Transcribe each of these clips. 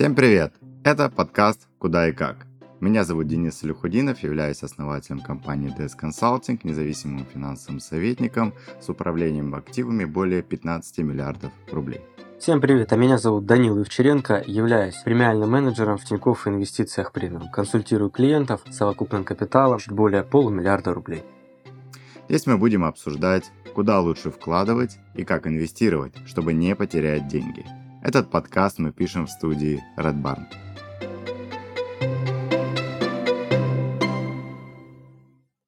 Всем привет! Это подкаст «Куда и как». Меня зовут Денис Люхудинов, являюсь основателем компании DS Consulting, независимым финансовым советником с управлением активами более 15 миллиардов рублей. Всем привет, а меня зовут Данил Евчеренко, являюсь премиальным менеджером в Тинькофф Инвестициях Премиум. Консультирую клиентов с совокупным капиталом чуть более полумиллиарда рублей. Здесь мы будем обсуждать, куда лучше вкладывать и как инвестировать, чтобы не потерять деньги. Этот подкаст мы пишем в студии Red Barn.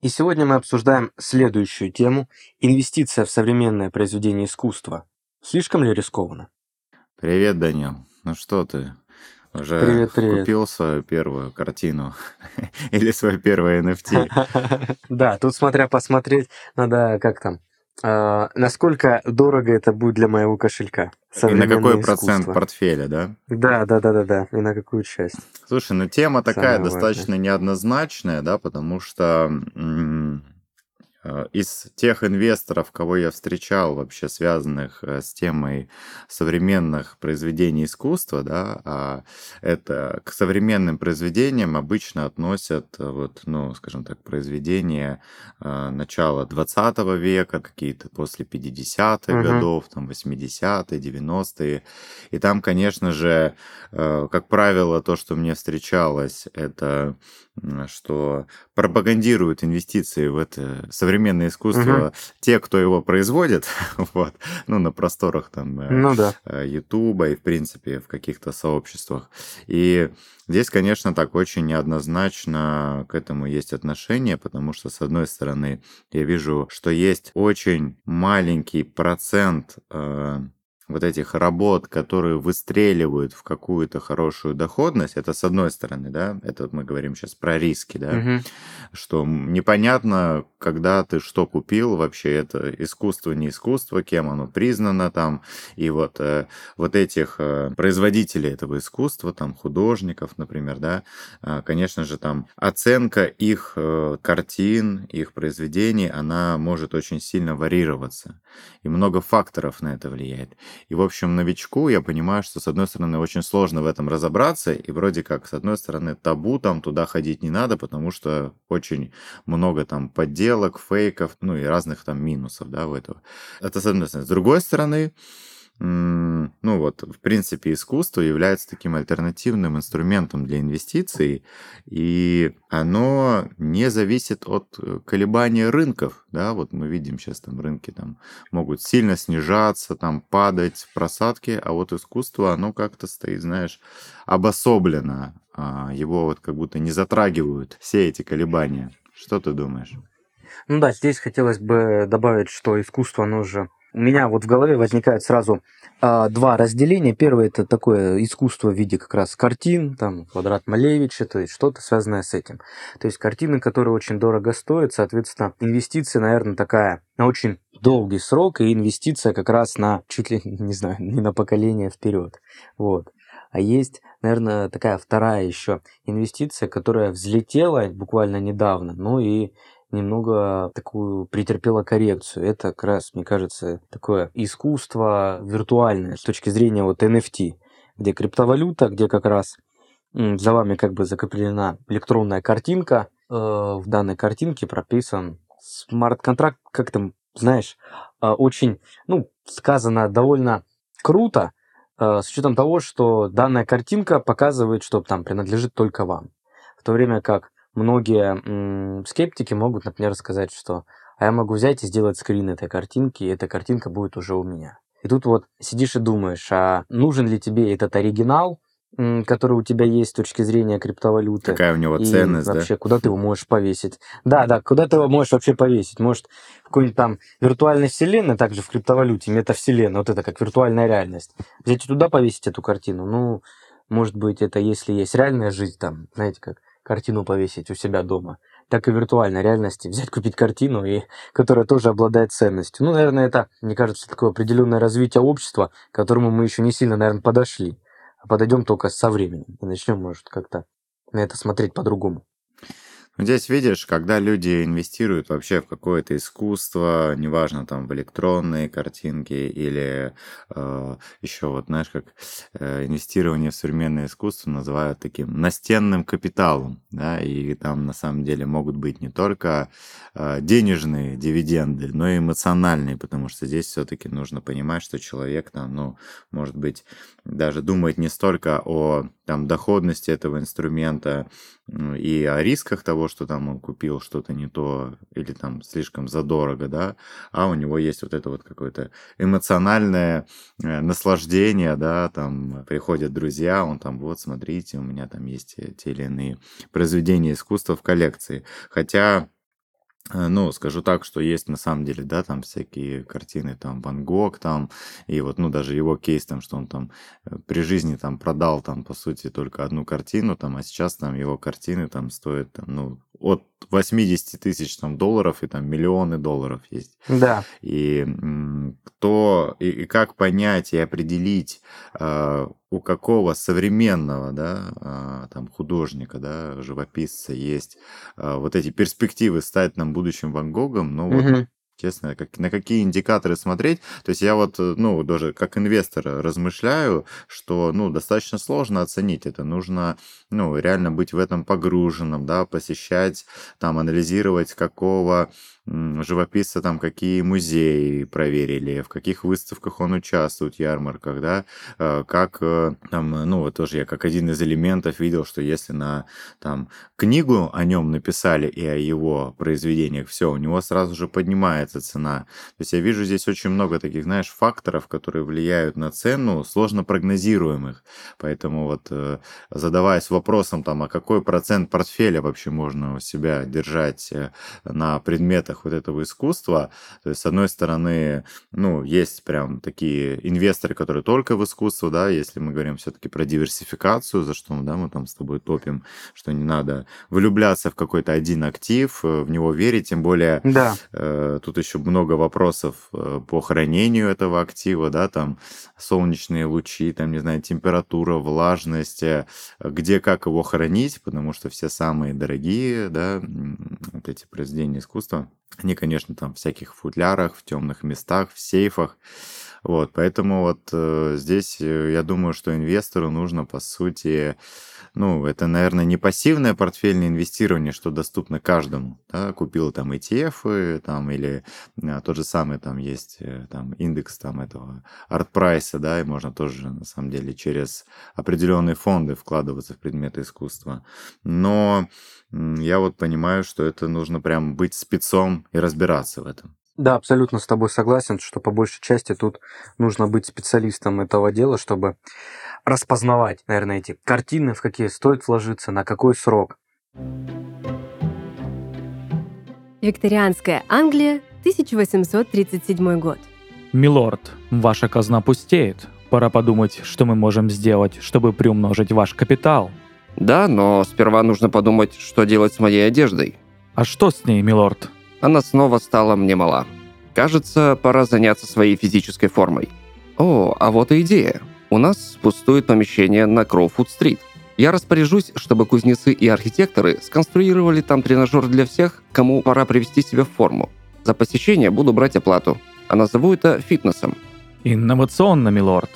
И сегодня мы обсуждаем следующую тему – инвестиция в современное произведение искусства. Слишком ли рискованно? Привет, Данил. Ну что ты? Уже Привет, привет. купил свою первую картину или свой первый NFT? Да, тут смотря посмотреть, надо как там, а, насколько дорого это будет для моего кошелька. И на какой современное процент искусство. портфеля, да? Да, да, да, да, да. И на какую часть? Слушай, ну тема такая Самое достаточно неоднозначная, да, потому что м, из тех инвесторов, кого я встречал вообще связанных э, с темой современных произведений искусства, да, а это к современным произведениям обычно относят э, вот, ну, скажем так, произведения э, начала 20 века, какие-то после 50-х Мгм. годов, там 80-е, 90-е. И там, конечно же, э, как правило, то, что мне встречалось, это что пропагандируют инвестиции в это современное искусство Мгм. те, кто его производит, вот, ну, на просторах там э, Ну да. э, Ютуба и, в принципе, в каких-то сообществах. И здесь, конечно, так очень неоднозначно к этому есть отношение, потому что, с одной стороны, я вижу, что есть очень маленький процент э, вот этих работ, которые выстреливают в какую-то хорошую доходность, это с одной стороны, да, это мы говорим сейчас про риски, да, Мгм. что непонятно, когда ты что купил, вообще это искусство, не искусство, кем оно признано там, и вот, э, вот этих э, производителей этого искусства, там художников, например, да, а, конечно же, там оценка их э, картин, их произведений, она может очень сильно варьироваться, и много факторов на это влияет. И, в общем, новичку я понимаю, что, с одной стороны, очень сложно в этом разобраться, и вроде как, с одной стороны, табу там туда ходить не надо, потому что очень много там подделок, фейков, ну и разных там минусов, да, в этого. Это с одной стороны. С другой стороны, ну вот, в принципе, искусство является таким альтернативным инструментом для инвестиций, и оно не зависит от э, колебания рынков, да, вот мы видим сейчас там рынки там могут сильно снижаться, там падать просадки, а вот искусство, оно как-то стоит, знаешь, обособленно, а, его вот как будто не затрагивают все эти колебания. Что ты думаешь? Ну да, здесь хотелось бы добавить, что искусство, оно же... У меня вот в голове возникает сразу а, два разделения. Первое это такое искусство в виде как раз картин, там квадрат Малевича, то есть что-то связанное с этим. То есть картины, которые очень дорого стоят, соответственно, инвестиция, наверное, такая на очень долгий срок, и инвестиция как раз на чуть ли, не знаю, не на поколение вперед. Вот. А есть, наверное, такая вторая еще инвестиция, которая взлетела буквально недавно, ну и немного такую претерпела коррекцию. Это как раз, мне кажется, такое искусство виртуальное с точки зрения вот NFT, где криптовалюта, где как раз за вами как бы закреплена электронная картинка. Э, в данной картинке прописан смарт-контракт, как там, знаешь, э, очень, ну, сказано довольно круто, э, с учетом того, что данная картинка показывает, что там принадлежит только вам. В то время как многие скептики могут, например, сказать, что а я могу взять и сделать скрин этой картинки, и эта картинка будет уже у меня. И тут вот сидишь и думаешь, а нужен ли тебе этот оригинал, который у тебя есть с точки зрения криптовалюты, Какая у него и ценность, да? вообще куда ты его можешь повесить. Да, да, куда ты его можешь вообще повесить. Может, в какой-нибудь там виртуальной вселенной, также в криптовалюте, метавселенная, вот это как виртуальная реальность. Взять и туда повесить эту картину, ну, может быть, это если есть реальная жизнь, там, знаете, как картину повесить у себя дома, так и в виртуальной реальности взять, купить картину, и, которая тоже обладает ценностью. Ну, наверное, это, мне кажется, такое определенное развитие общества, к которому мы еще не сильно, наверное, подошли. А подойдем только со временем и начнем, может, как-то на это смотреть по-другому. Здесь видишь, когда люди инвестируют вообще в какое-то искусство, неважно там в электронные картинки или э, еще вот знаешь, как э, инвестирование в современное искусство называют таким настенным капиталом, да, и там на самом деле могут быть не только э, денежные дивиденды, но и эмоциональные, потому что здесь все-таки нужно понимать, что человек там, ну, может быть, даже думает не столько о там доходности этого инструмента и о рисках того, что там он купил что-то не то или там слишком задорого, да, а у него есть вот это вот какое-то эмоциональное э, наслаждение, да, там приходят друзья, он там, вот, смотрите, у меня там есть те или иные произведения искусства в коллекции. Хотя ну, скажу так, что есть на самом деле, да, там всякие картины, там, Ван Гог, там, и вот, ну, даже его кейс, там, что он там э, при жизни там продал, там, по сути, только одну картину, там, а сейчас там его картины там стоят, там, ну, от 80 тысяч там долларов и там миллионы долларов есть. Да. И кто и, и как понять и определить, э, у какого современного, да, э, там художника, да, живописца есть э, вот эти перспективы стать нам будущим Ван Гогом, ну вот угу. Честно, как, на какие индикаторы смотреть. То есть я вот, э, ну, даже как инвестор размышляю, что, ну, достаточно сложно оценить это. Нужно, ну, реально быть в этом погруженным, да, посещать, там, анализировать, какого живописца там какие музеи проверили, в каких выставках он участвует, ярмарках, да, э, как э, там, ну вот тоже я как один из элементов видел, что если на там книгу о нем написали и о его произведениях, все, у него сразу же поднимается цена. То есть я вижу здесь очень много таких, знаешь, факторов, которые влияют на цену, сложно прогнозируемых. Поэтому вот э, задаваясь вопросом там, а какой процент портфеля вообще можно у себя держать на предметах предметах вот этого искусства. То есть, с одной стороны, ну, есть прям такие инвесторы, которые только в искусство, да, если мы говорим все-таки про диверсификацию, за что да, мы там с тобой топим, что не надо влюбляться в какой-то один актив, э, в него верить, тем более да. э, тут еще много вопросов э, по хранению этого актива, да, там солнечные лучи, там, не знаю, температура, влажность, э, где как его хранить, потому что все самые дорогие, да, вот эти произведения искусства, они, конечно, там в всяких футлярах, в темных местах, в сейфах. Вот, поэтому вот э, здесь э, я думаю, что инвестору нужно, по сути, ну, это, наверное, не пассивное портфельное инвестирование, что доступно каждому. Да? Купил там ETF, там, или а, тот же самый там есть э, там, индекс там, этого арт-прайса, да, и можно тоже, на самом деле, через определенные фонды вкладываться в предметы искусства. Но я вот понимаю, что это нужно прям быть спецом и разбираться в этом. Да, абсолютно с тобой согласен, что по большей части тут нужно быть специалистом этого дела, чтобы распознавать, наверное, эти картины, в какие стоит вложиться, на какой срок. Викторианская Англия, 1837 год. Милорд, ваша казна пустеет. Пора подумать, что мы можем сделать, чтобы приумножить ваш капитал. Да, но сперва нужно подумать, что делать с моей одеждой. А что с ней, милорд? Она снова стала мне мала. Кажется, пора заняться своей физической формой. О, а вот и идея. У нас пустует помещение на Кроуфуд-стрит. Я распоряжусь, чтобы кузнецы и архитекторы сконструировали там тренажер для всех, кому пора привести себя в форму. За посещение буду брать оплату, а назову это фитнесом. Инновационно, милорд.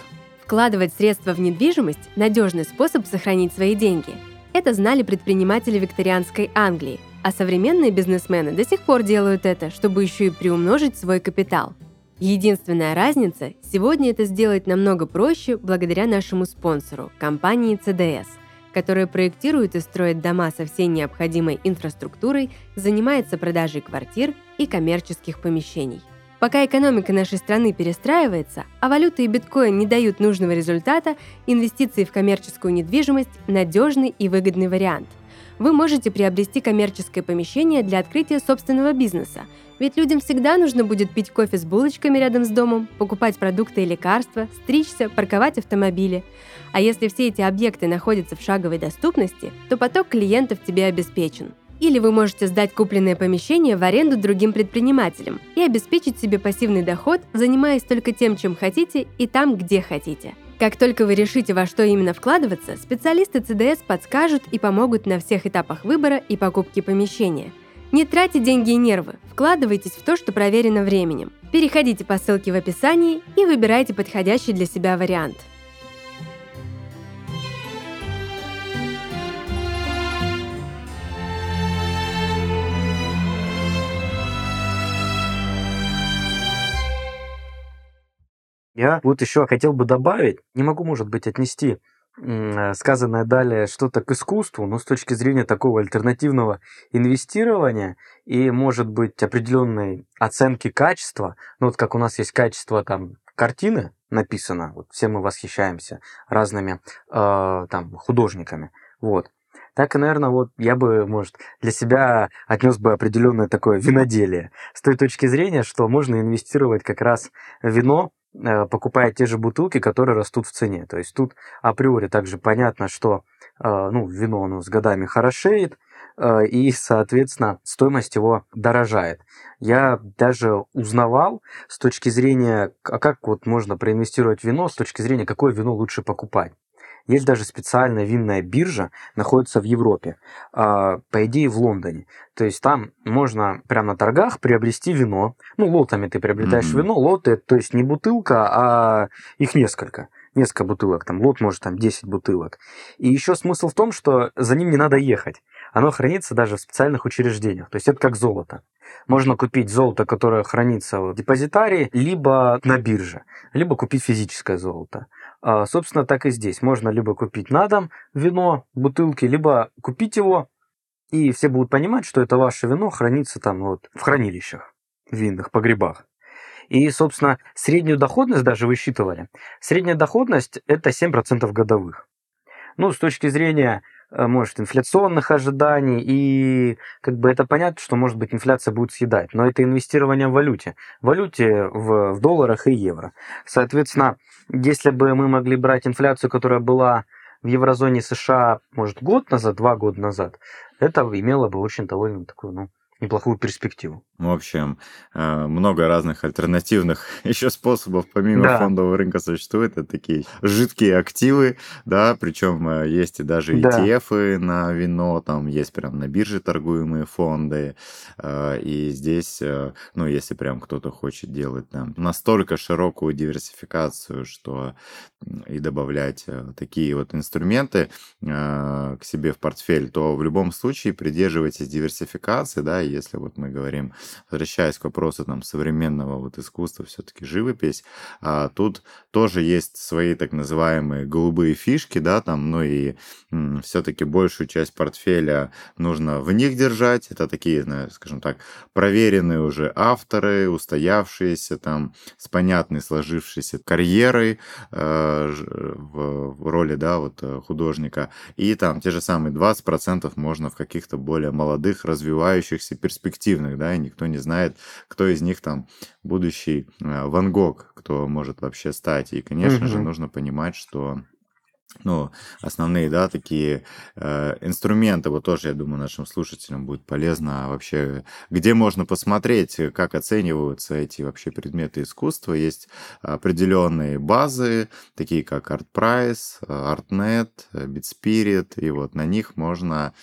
Вкладывать средства в недвижимость – надежный способ сохранить свои деньги. Это знали предприниматели викторианской Англии, а современные бизнесмены до сих пор делают это, чтобы еще и приумножить свой капитал. Единственная разница – сегодня это сделать намного проще благодаря нашему спонсору – компании CDS, которая проектирует и строит дома со всей необходимой инфраструктурой, занимается продажей квартир и коммерческих помещений – Пока экономика нашей страны перестраивается, а валюта и биткоин не дают нужного результата, инвестиции в коммерческую недвижимость – надежный и выгодный вариант. Вы можете приобрести коммерческое помещение для открытия собственного бизнеса, ведь людям всегда нужно будет пить кофе с булочками рядом с домом, покупать продукты и лекарства, стричься, парковать автомобили. А если все эти объекты находятся в шаговой доступности, то поток клиентов тебе обеспечен – или вы можете сдать купленное помещение в аренду другим предпринимателям и обеспечить себе пассивный доход, занимаясь только тем, чем хотите и там, где хотите. Как только вы решите, во что именно вкладываться, специалисты ЦДС подскажут и помогут на всех этапах выбора и покупки помещения. Не тратьте деньги и нервы, вкладывайтесь в то, что проверено временем. Переходите по ссылке в описании и выбирайте подходящий для себя вариант. Я вот еще хотел бы добавить, не могу, может быть, отнести м, сказанное далее что-то к искусству, но с точки зрения такого альтернативного инвестирования и, может быть, определенной оценки качества, ну вот как у нас есть качество там картины написано, вот все мы восхищаемся разными э, там художниками, вот. Так и, наверное, вот я бы, может, для себя отнес бы определенное такое виноделие. С той точки зрения, что можно инвестировать как раз в вино, э, покупая те же бутылки, которые растут в цене. То есть тут априори также понятно, что э, ну, вино оно с годами хорошеет, э, и, соответственно, стоимость его дорожает. Я даже узнавал с точки зрения, а как вот можно проинвестировать в вино, с точки зрения, какое вино лучше покупать. Есть даже специальная винная биржа, находится в Европе, а, по идее в Лондоне. То есть там можно прямо на торгах приобрести вино. Ну, лотами ты приобретаешь Мгм. вино, лоты, то есть не бутылка, а их несколько. Несколько бутылок, там лот может там 10 бутылок. И еще смысл в том, что за ним не надо ехать. Оно хранится даже в специальных учреждениях. То есть это как золото. Можно купить золото, которое хранится в депозитарии, либо на бирже, либо купить физическое золото. А, Собственно, так и здесь. Можно либо купить на дом вино, бутылки, либо купить его, и все будут понимать, что это ваше вино хранится там вот в хранилищах, в винных погребах. И, собственно, среднюю доходность даже высчитывали. Средняя доходность – это 7% годовых. Ну, с точки зрения, может, инфляционных ожиданий, и как бы это понятно, что, может быть, инфляция будет съедать, но это инвестирование в валюте. В валюте в, в долларах и евро. Соответственно, если бы мы могли брать инфляцию, которая была в еврозоне США, может, год назад, два года назад, это имело бы очень довольно такую, ну, неплохую перспективу. В общем, э, много разных альтернативных еще способов помимо Да. фондового рынка существует. Это такие жидкие активы, да, причем э, есть и даже Да. ETF на вино, там есть прям на бирже торгуемые фонды. э, И здесь, ну, если прям кто-то хочет делать там настолько широкую диверсификацию, что и добавлять такие вот инструменты к себе в портфель, то в любом случае придерживайтесь диверсификации, да, если вот мы говорим, возвращаясь к вопросу там современного вот искусства, все-таки живопись, а, тут тоже есть свои так называемые голубые фишки, да, там, ну и все-таки большую часть портфеля нужно в них держать, это такие, скажем так, проверенные уже авторы, устоявшиеся там, с понятной сложившейся карьерой э, в, в роли, да, вот э, художника, и там те же самые 20% можно в каких-то более молодых, развивающихся, перспективных, да, и никто не знает, кто из них там будущий э, Ван Гог, кто может вообще стать. И, конечно же, Мгм. нужно понимать, что ну, основные, да, такие э, инструменты, вот тоже, я думаю, нашим слушателям будет полезно вообще, где можно посмотреть, как оцениваются эти вообще предметы искусства. Есть определенные базы, такие как ArtPrice, ArtNet, BitSpirit, и вот на них можно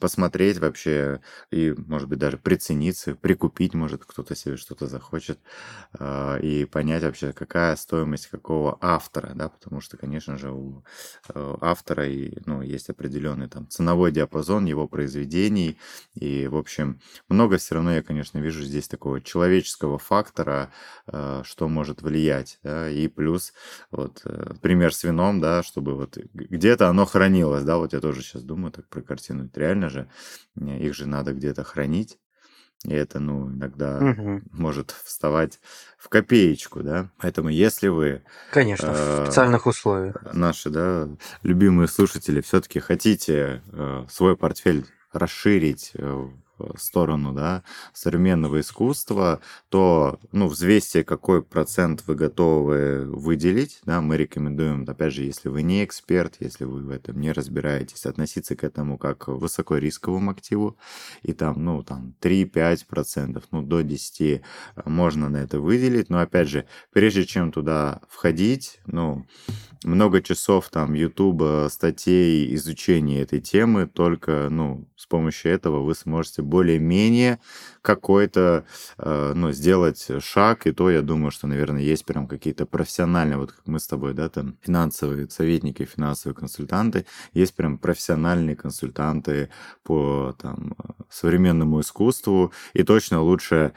посмотреть вообще и, может быть, даже прицениться, прикупить, может, кто-то себе что-то захочет, э, и понять вообще, какая стоимость какого автора, да, потому что, конечно же, у автора и, ну, есть определенный там ценовой диапазон его произведений, и, в общем, много все равно я, конечно, вижу здесь такого человеческого фактора, э, что может влиять, да, и плюс вот э, пример с вином, да, чтобы вот где-то оно хранилось, да, вот я тоже сейчас думаю так про картину, реально же, э, их же надо где-то хранить, и это, ну, иногда Мгм. может вставать в копеечку, да, поэтому если вы Конечно, в Э, специальных условиях. наши, да, любимые слушатели все-таки хотите э, свой портфель расширить, э, сторону, да, современного искусства, то, ну, взвесьте, какой процент вы готовы выделить, да, мы рекомендуем, опять же, если вы не эксперт, если вы в этом не разбираетесь, относиться к этому как к высокорисковому активу, и там, ну, там 3-5 процентов, ну, до 10 можно на это выделить, но, опять же, прежде чем туда входить, ну, много часов там YouTube статей, изучения этой темы, только, ну, с помощью этого вы сможете более-менее какой-то, э, ну, сделать шаг, и то, я думаю, что, наверное, есть прям какие-то профессиональные, вот как мы с тобой, да, там, финансовые советники, финансовые консультанты, есть прям профессиональные консультанты по, там, современному искусству, и точно лучше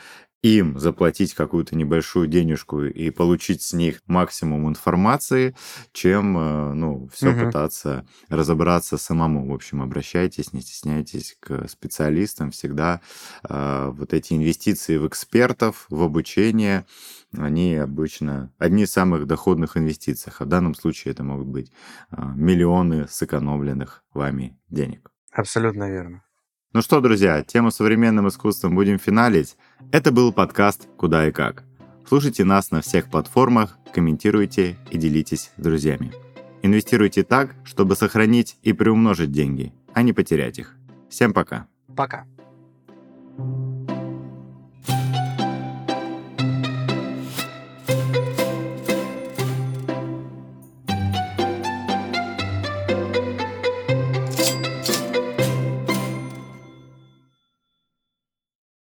им заплатить какую-то небольшую денежку и получить с них максимум информации, чем, э, ну, все угу. пытаться разобраться самому. В общем, обращайтесь, не стесняйтесь к специалистам. Всегда э, вот эти инвестиции в экспертов, в обучение, они обычно одни из самых доходных инвестиций. А в данном случае это могут быть э, миллионы сэкономленных вами денег. Абсолютно верно. Ну что, друзья, тему современным искусством будем финалить. Это был подкаст «Куда и как». Слушайте нас на всех платформах, комментируйте и делитесь с друзьями. Инвестируйте так, чтобы сохранить и приумножить деньги, а не потерять их. Всем пока. Пока.